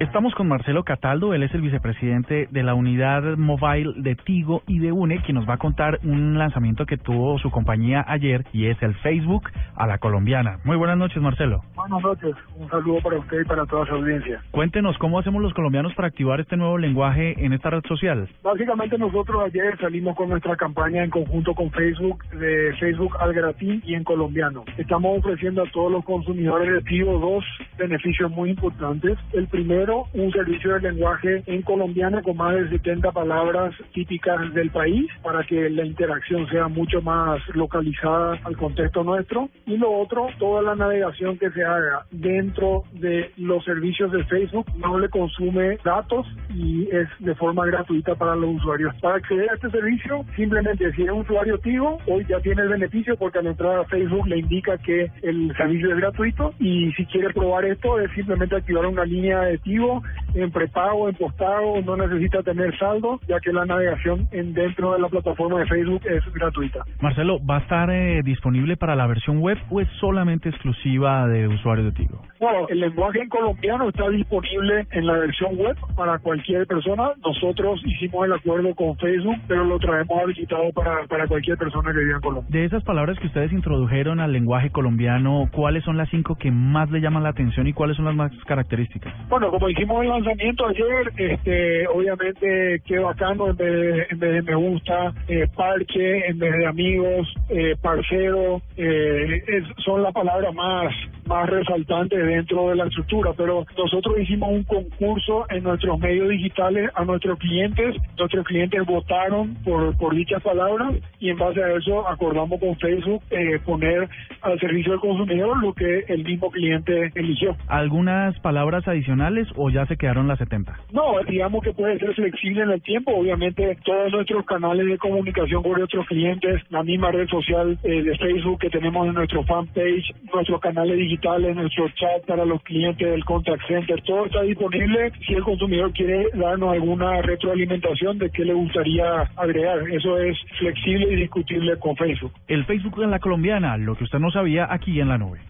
Estamos con Marcelo Cataldo, él es el vicepresidente de la unidad mobile de Tigo y de UNE, quien nos va a contar un lanzamiento que tuvo su compañía ayer y es el Facebook a la colombiana. Muy buenas noches, Marcelo. Buenas noches, un saludo para usted y para toda su audiencia. Cuéntenos cómo hacemos los colombianos para activar este nuevo lenguaje en esta red social. Básicamente nosotros ayer salimos con nuestra campaña en conjunto con Facebook, de Facebook al gratis y en colombiano. Estamos ofreciendo a todos los consumidores de Tigo dos beneficios muy importantes. El primero, un servicio de lenguaje en colombiano con más de 70 palabras típicas del país para que la interacción sea mucho más localizada al contexto nuestro. Y lo otro, toda la navegación que se haga dentro de los servicios de Facebook no le consume datos y es de forma gratuita para los usuarios. Para acceder a este servicio, simplemente si es un usuario Tigo, hoy ya tiene el beneficio porque al entrar a Facebook le indica que el servicio es gratuito y si quiere probar esto es simplemente activar una línea de Tigo en prepago, en postpago, no necesita tener saldo, ya que la navegación en dentro de la plataforma de Facebook es gratuita. Marcelo, ¿va a estar eh, disponible para la versión web o es solamente exclusiva de usuarios de Tigo? Bueno, el lenguaje en colombiano está disponible en la versión web para cualquier persona. Nosotros hicimos el acuerdo con Facebook, pero lo traemos habilitado para, para cualquier persona que viva en Colombia. De esas palabras que ustedes introdujeron al lenguaje colombiano, ¿cuáles son las cinco que más le llaman la atención y cuáles son las más características? Bueno, como hicimos el lanzamiento ayer, este, obviamente qué bacano en vez de, en vez de me gusta, eh, parche, en vez de amigos, eh, parcero, eh, son las palabras más más resaltantes dentro de la estructura, pero nosotros hicimos un concurso en nuestros medios digitales a nuestros clientes, nuestros clientes votaron por, por dichas palabras y en base a eso acordamos con Facebook eh, poner al servicio del consumidor lo que el mismo cliente eligió. ¿Algunas palabras adicionales o ya se quedaron las 70? No, digamos que puede ser flexible en el tiempo. Obviamente, todos nuestros canales de comunicación con nuestros clientes, la misma red social eh, de Facebook que tenemos en nuestro fanpage, nuestros canales digitales, nuestro chat para los clientes del contact center, todo está disponible si el consumidor quiere darnos alguna retroalimentación de qué le gustaría agregar. Eso es flexible y discutible con Facebook. El Facebook en la colombiana, lo que usted no sabía aquí en la nube.